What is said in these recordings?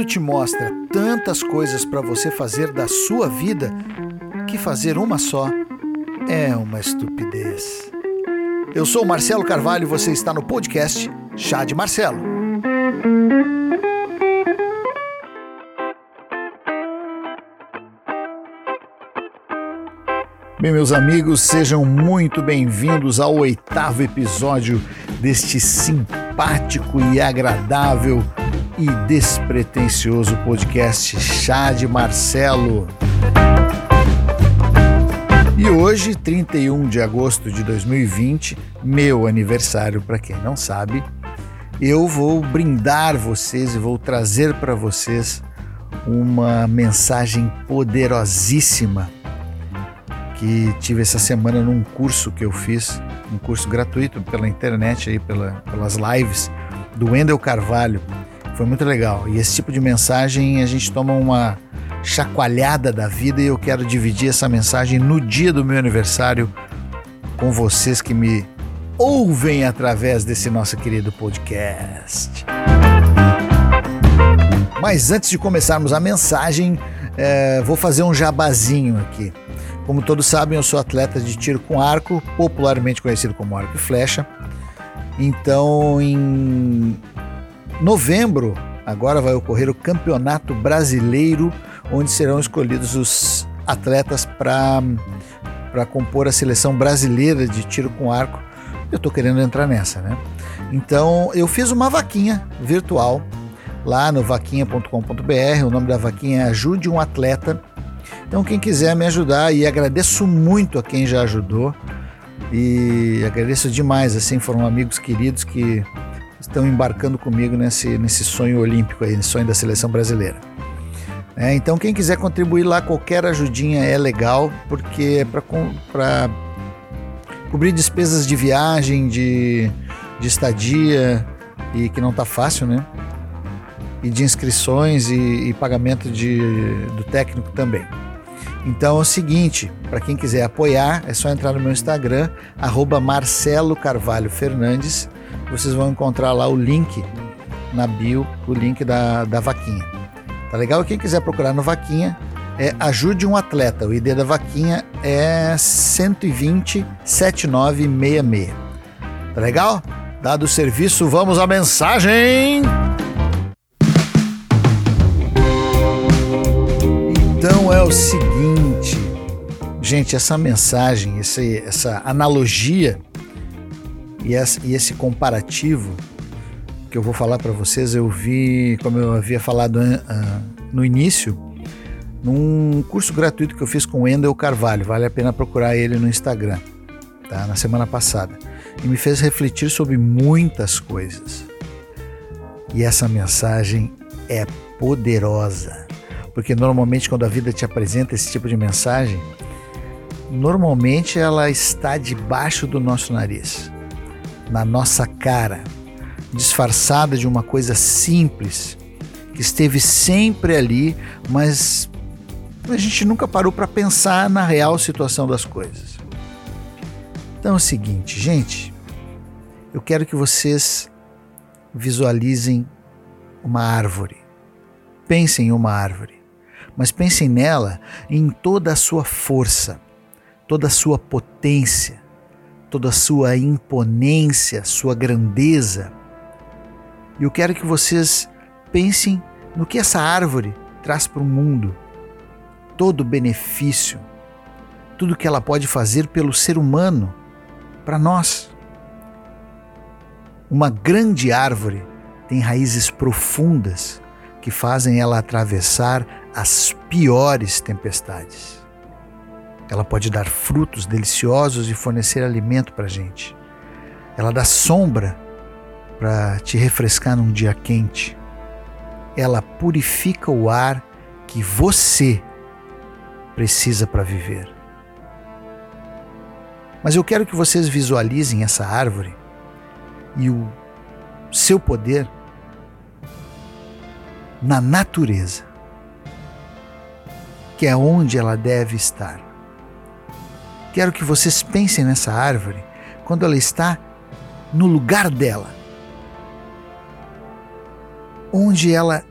mundo te mostra tantas coisas para você fazer da sua vida que fazer uma só é uma estupidez. Eu sou Marcelo Carvalho e você está no podcast Chá de Marcelo. Bem, meus amigos, sejam muito bem-vindos ao oitavo episódio deste simpático e agradável e despretensioso podcast Chá de Marcelo. E hoje, 31 de agosto de 2020, meu aniversário, para quem não sabe, eu vou brindar vocês e vou trazer para vocês uma mensagem poderosíssima que tive essa semana num curso que eu fiz, um curso gratuito pela internet aí, pela, pelas lives do Wendel Carvalho. Foi muito legal. E esse tipo de mensagem a gente toma uma chacoalhada da vida e eu quero dividir essa mensagem no dia do meu aniversário com vocês que me ouvem através desse nosso querido podcast. Mas antes de começarmos a mensagem, é, vou fazer um jabazinho aqui. Como todos sabem, eu sou atleta de tiro com arco, popularmente conhecido como arco e flecha. Então, em novembro, agora vai ocorrer o Campeonato Brasileiro onde serão escolhidos os atletas para compor a seleção brasileira de tiro com arco. Eu estou querendo entrar nessa, né? Então eu fiz uma vaquinha virtual lá no vaquinha.com.br. O nome da vaquinha é Ajude um Atleta. Então quem quiser me ajudar e agradeço muito a quem já ajudou e agradeço demais, assim foram amigos queridos que estão embarcando comigo nesse, nesse sonho olímpico aí, nesse sonho da seleção brasileira. É, então, quem quiser contribuir lá, qualquer ajudinha é legal, porque é para cobrir despesas de viagem, de, de estadia, e que não tá fácil, né? E de inscrições e, e pagamento de, do técnico também. Então é o seguinte, para quem quiser apoiar, é só entrar no meu Instagram, arroba Marcelo Carvalho Fernandes. Vocês vão encontrar lá o link na bio, o link da, da vaquinha. Tá legal? Quem quiser procurar no Vaquinha, é Ajude um Atleta. O ID da Vaquinha é 120 7966. Tá legal? Dado o serviço, vamos à mensagem! Então é o seguinte, gente, essa mensagem, esse, essa analogia e esse, e esse comparativo que eu vou falar para vocês, eu vi, como eu havia falado uh, no início, num curso gratuito que eu fiz com o Wendel Carvalho. Vale a pena procurar ele no Instagram, tá? Na semana passada. E me fez refletir sobre muitas coisas. E essa mensagem é poderosa. Porque normalmente quando a vida te apresenta esse tipo de mensagem, normalmente ela está debaixo do nosso nariz, na nossa cara disfarçada de uma coisa simples que esteve sempre ali, mas a gente nunca parou para pensar na real situação das coisas. Então é o seguinte, gente, eu quero que vocês visualizem uma árvore. Pensem em uma árvore, mas pensem nela em toda a sua força, toda a sua potência, toda a sua imponência, sua grandeza e eu quero que vocês pensem no que essa árvore traz para o mundo. Todo o benefício, tudo que ela pode fazer pelo ser humano, para nós. Uma grande árvore tem raízes profundas que fazem ela atravessar as piores tempestades. Ela pode dar frutos deliciosos e fornecer alimento para a gente. Ela dá sombra para te refrescar num dia quente. Ela purifica o ar que você precisa para viver. Mas eu quero que vocês visualizem essa árvore e o seu poder na natureza, que é onde ela deve estar. Quero que vocês pensem nessa árvore quando ela está no lugar dela onde ela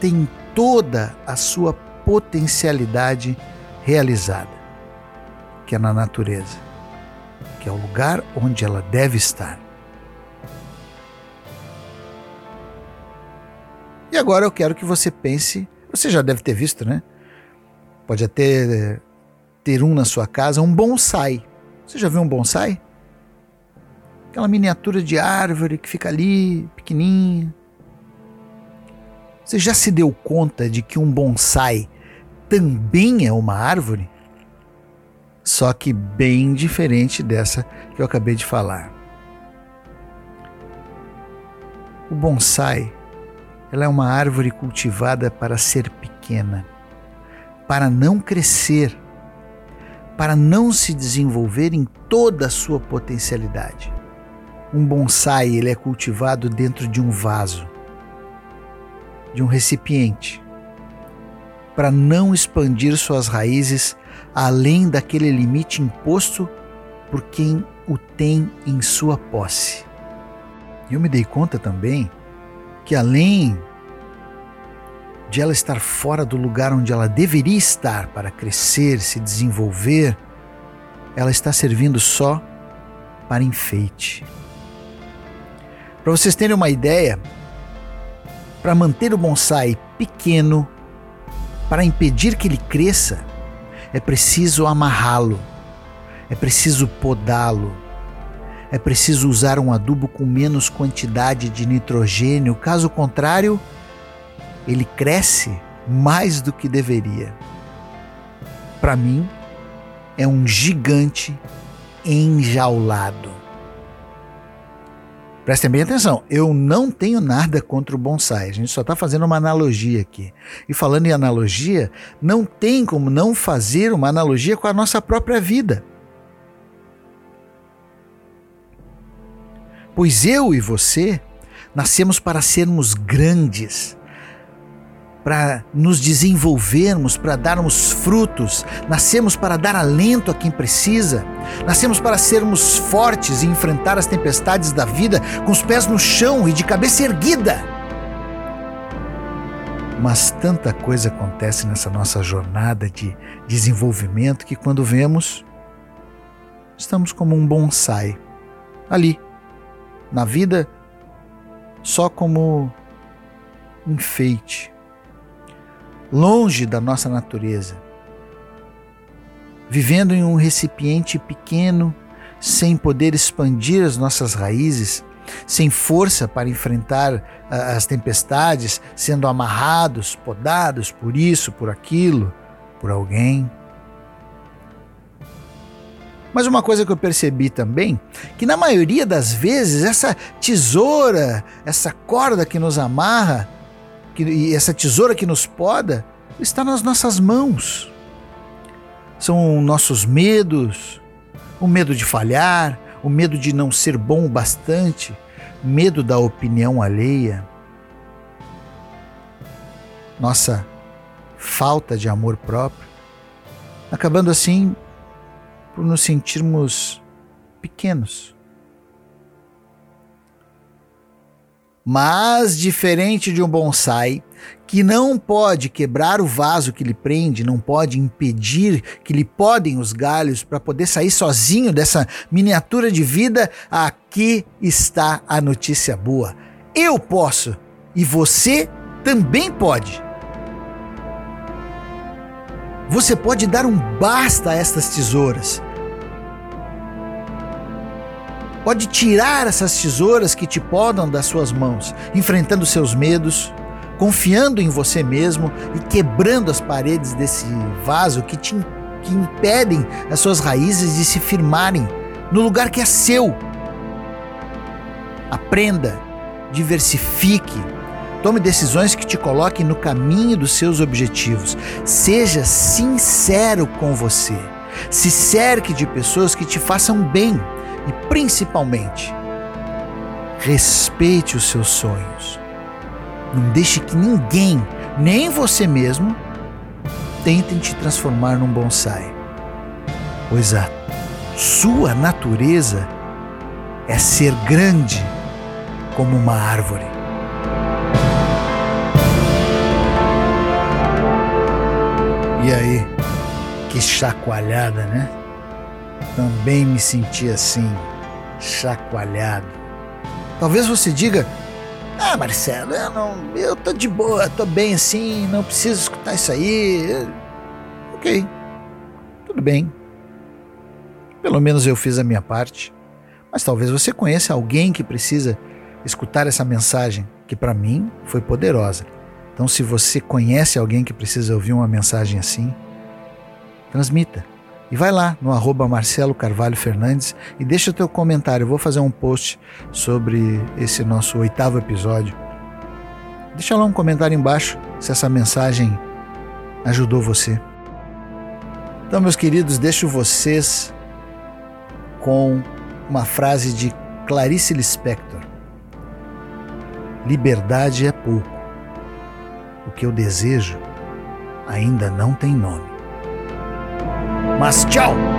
tem toda a sua potencialidade realizada, que é na natureza, que é o lugar onde ela deve estar. E agora eu quero que você pense, você já deve ter visto, né? Pode até ter um na sua casa, um bonsai. Você já viu um bonsai? Aquela miniatura de árvore que fica ali, pequenininha. Você já se deu conta de que um bonsai também é uma árvore? Só que bem diferente dessa que eu acabei de falar. O bonsai ela é uma árvore cultivada para ser pequena, para não crescer, para não se desenvolver em toda a sua potencialidade. Um bonsai ele é cultivado dentro de um vaso, de um recipiente, para não expandir suas raízes além daquele limite imposto por quem o tem em sua posse. Eu me dei conta também que além de ela estar fora do lugar onde ela deveria estar para crescer, se desenvolver, ela está servindo só para enfeite. Para vocês terem uma ideia, para manter o bonsai pequeno, para impedir que ele cresça, é preciso amarrá-lo, é preciso podá-lo, é preciso usar um adubo com menos quantidade de nitrogênio, caso contrário, ele cresce mais do que deveria. Para mim, é um gigante enjaulado. Prestem bem atenção, eu não tenho nada contra o bonsai, a gente só está fazendo uma analogia aqui. E falando em analogia, não tem como não fazer uma analogia com a nossa própria vida. Pois eu e você nascemos para sermos grandes, para nos desenvolvermos, para darmos frutos, nascemos para dar alento a quem precisa, nascemos para sermos fortes e enfrentar as tempestades da vida com os pés no chão e de cabeça erguida. Mas tanta coisa acontece nessa nossa jornada de desenvolvimento que quando vemos, estamos como um bonsai ali na vida só como enfeite, longe da nossa natureza, vivendo em um recipiente pequeno, sem poder expandir as nossas raízes, sem força para enfrentar as tempestades, sendo amarrados, podados por isso, por aquilo, por alguém. Mas uma coisa que eu percebi também, que na maioria das vezes essa tesoura, essa corda que nos amarra, que, e essa tesoura que nos poda, está nas nossas mãos. São nossos medos, o medo de falhar, o medo de não ser bom o bastante, medo da opinião alheia, nossa falta de amor próprio, acabando assim por nos sentirmos pequenos. Mas, diferente de um bonsai, que não pode quebrar o vaso que lhe prende, não pode impedir que lhe podem os galhos para poder sair sozinho dessa miniatura de vida, aqui está a notícia boa. Eu posso e você também pode. Você pode dar um basta a estas tesouras pode tirar essas tesouras que te podam das suas mãos, enfrentando seus medos, confiando em você mesmo e quebrando as paredes desse vaso que te que impedem as suas raízes de se firmarem no lugar que é seu. Aprenda, diversifique, tome decisões que te coloquem no caminho dos seus objetivos. Seja sincero com você. Se cerque de pessoas que te façam bem e principalmente, respeite os seus sonhos. Não deixe que ninguém, nem você mesmo, tentem te transformar num bonsai. Pois a sua natureza é ser grande como uma árvore. E aí, que chacoalhada, né? Também me senti assim, chacoalhado. Talvez você diga: Ah, Marcelo, eu, não, eu tô de boa, tô bem assim, não preciso escutar isso aí. Ok, tudo bem. Pelo menos eu fiz a minha parte. Mas talvez você conheça alguém que precisa escutar essa mensagem, que para mim foi poderosa. Então, se você conhece alguém que precisa ouvir uma mensagem assim, transmita. E vai lá no arroba Marcelo Carvalho Fernandes e deixa teu comentário. Eu vou fazer um post sobre esse nosso oitavo episódio. Deixa lá um comentário embaixo se essa mensagem ajudou você. Então, meus queridos, deixo vocês com uma frase de Clarice Lispector: Liberdade é pouco o que eu desejo ainda não tem nome. Mas tchau!